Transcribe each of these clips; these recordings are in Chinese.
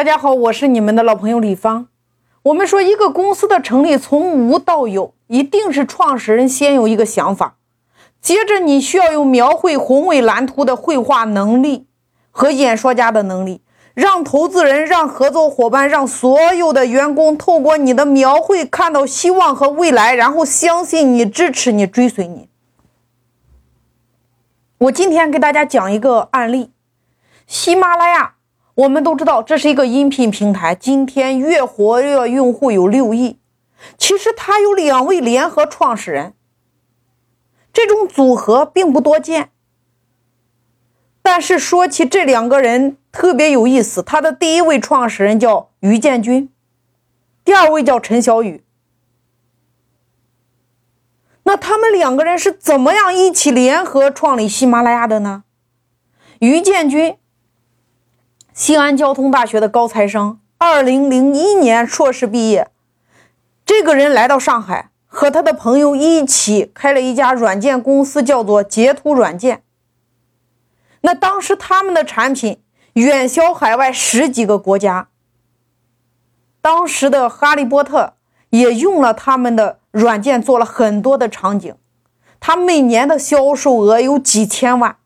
大家好，我是你们的老朋友李芳。我们说，一个公司的成立从无到有，一定是创始人先有一个想法，接着你需要有描绘宏伟蓝图的绘画能力和演说家的能力，让投资人、让合作伙伴、让所有的员工透过你的描绘看到希望和未来，然后相信你、支持你、追随你。我今天给大家讲一个案例，喜马拉雅。我们都知道这是一个音频平台，今天月活跃用户有六亿。其实它有两位联合创始人，这种组合并不多见。但是说起这两个人特别有意思，他的第一位创始人叫于建军，第二位叫陈小雨。那他们两个人是怎么样一起联合创立喜马拉雅的呢？于建军。西安交通大学的高材生，二零零一年硕士毕业。这个人来到上海，和他的朋友一起开了一家软件公司，叫做截图软件。那当时他们的产品远销海外十几个国家。当时的《哈利波特》也用了他们的软件做了很多的场景，他每年的销售额有几千万，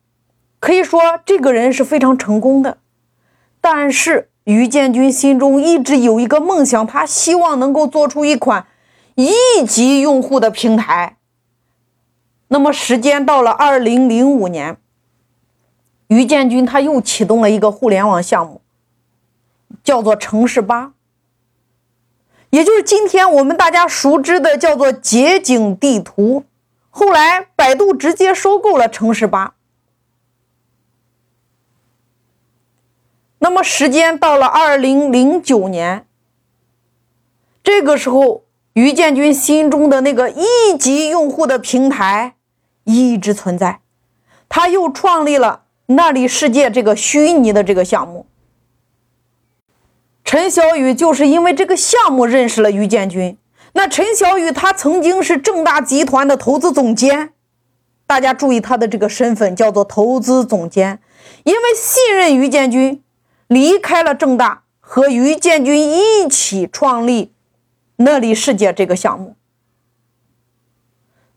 可以说这个人是非常成功的。但是于建军心中一直有一个梦想，他希望能够做出一款亿级用户的平台。那么时间到了二零零五年，于建军他又启动了一个互联网项目，叫做城市吧，也就是今天我们大家熟知的叫做街景地图。后来百度直接收购了城市吧。那么时间到了二零零九年，这个时候，于建军心中的那个一级用户的平台一直存在，他又创立了“那里世界”这个虚拟的这个项目。陈小雨就是因为这个项目认识了于建军。那陈小雨他曾经是正大集团的投资总监，大家注意他的这个身份叫做投资总监，因为信任于建军。离开了正大，和于建军一起创立“那里世界”这个项目。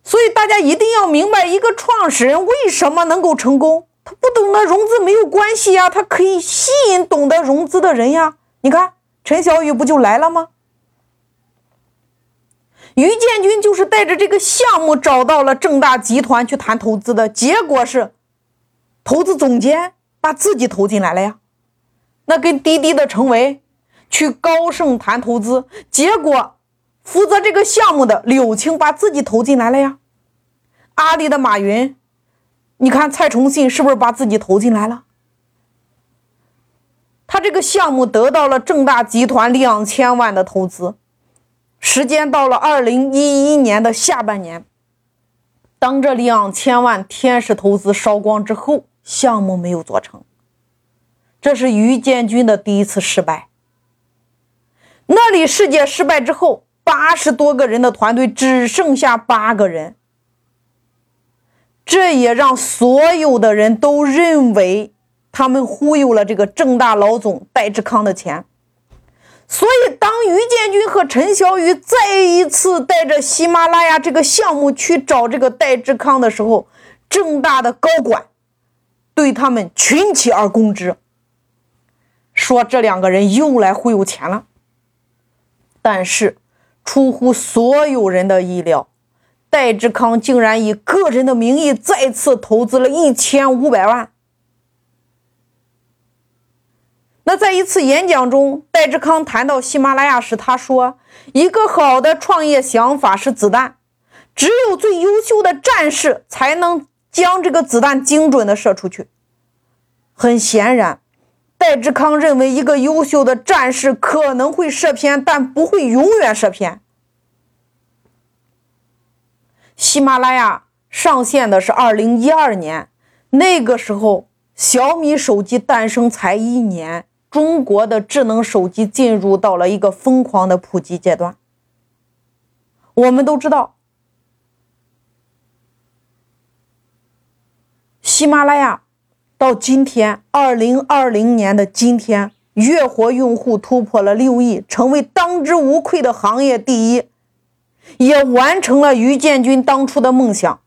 所以大家一定要明白，一个创始人为什么能够成功？他不懂得融资没有关系呀，他可以吸引懂得融资的人呀。你看，陈小雨不就来了吗？于建军就是带着这个项目找到了正大集团去谈投资的，结果是投资总监把自己投进来了呀。那跟滴滴的陈维去高盛谈投资，结果负责这个项目的柳青把自己投进来了呀。阿里的马云，你看蔡崇信是不是把自己投进来了？他这个项目得到了正大集团两千万的投资。时间到了二零一一年的下半年，当这两千万天使投资烧光之后，项目没有做成。这是于建军的第一次失败。那里世界失败之后，八十多个人的团队只剩下八个人，这也让所有的人都认为他们忽悠了这个正大老总戴志康的钱。所以，当于建军和陈小雨再一次带着喜马拉雅这个项目去找这个戴志康的时候，正大的高管对他们群起而攻之。说这两个人又来忽悠钱了，但是出乎所有人的意料，戴志康竟然以个人的名义再次投资了一千五百万。那在一次演讲中，戴志康谈到喜马拉雅时，他说：“一个好的创业想法是子弹，只有最优秀的战士才能将这个子弹精准的射出去。”很显然。戴志康认为，一个优秀的战士可能会射偏，但不会永远射偏。喜马拉雅上线的是二零一二年，那个时候小米手机诞生才一年，中国的智能手机进入到了一个疯狂的普及阶段。我们都知道，喜马拉雅。到今天，二零二零年的今天，月活用户突破了六亿，成为当之无愧的行业第一，也完成了于建军当初的梦想，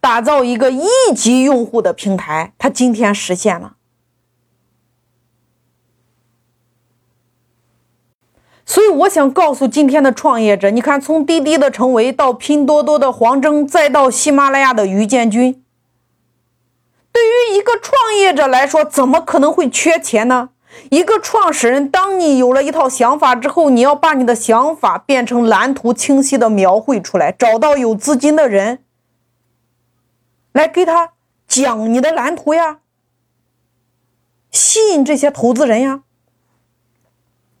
打造一个亿级用户的平台。他今天实现了。所以我想告诉今天的创业者，你看，从滴滴的成为到拼多多的黄峥，再到喜马拉雅的于建军，对于一个创业者来说，怎么可能会缺钱呢？一个创始人，当你有了一套想法之后，你要把你的想法变成蓝图，清晰的描绘出来，找到有资金的人来给他讲你的蓝图呀，吸引这些投资人呀。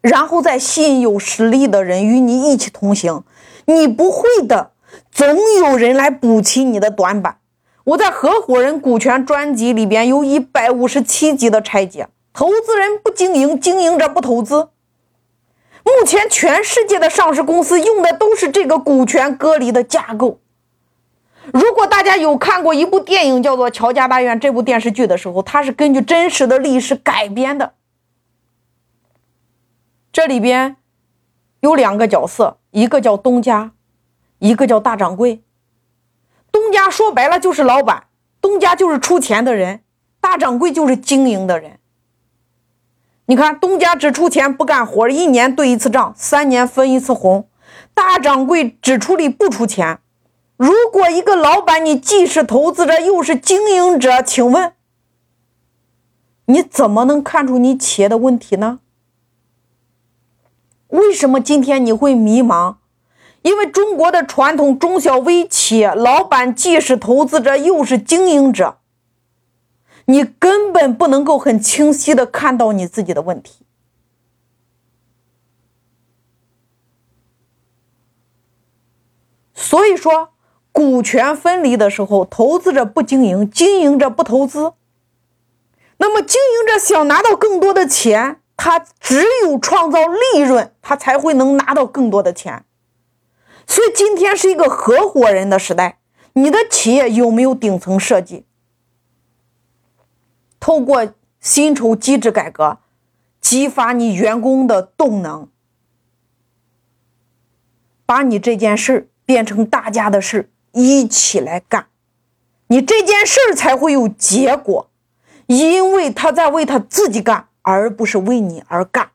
然后再吸引有实力的人与你一起同行，你不会的，总有人来补齐你的短板。我在合伙人股权专辑里边有一百五十七集的拆解，投资人不经营，经营者不投资。目前全世界的上市公司用的都是这个股权隔离的架构。如果大家有看过一部电影叫做《乔家大院》这部电视剧的时候，它是根据真实的历史改编的。这里边有两个角色，一个叫东家，一个叫大掌柜。东家说白了就是老板，东家就是出钱的人，大掌柜就是经营的人。你看，东家只出钱不干活，一年对一次账，三年分一次红。大掌柜只出力不出钱。如果一个老板，你既是投资者又是经营者，请问你怎么能看出你企业的问题呢？为什么今天你会迷茫？因为中国的传统中小微企业老板既是投资者又是经营者，你根本不能够很清晰的看到你自己的问题。所以说，股权分离的时候，投资者不经营，经营者不投资，那么经营者想拿到更多的钱。他只有创造利润，他才会能拿到更多的钱。所以今天是一个合伙人的时代。你的企业有没有顶层设计？透过薪酬机制改革，激发你员工的动能，把你这件事变成大家的事，一起来干，你这件事才会有结果，因为他在为他自己干。而不是为你而干。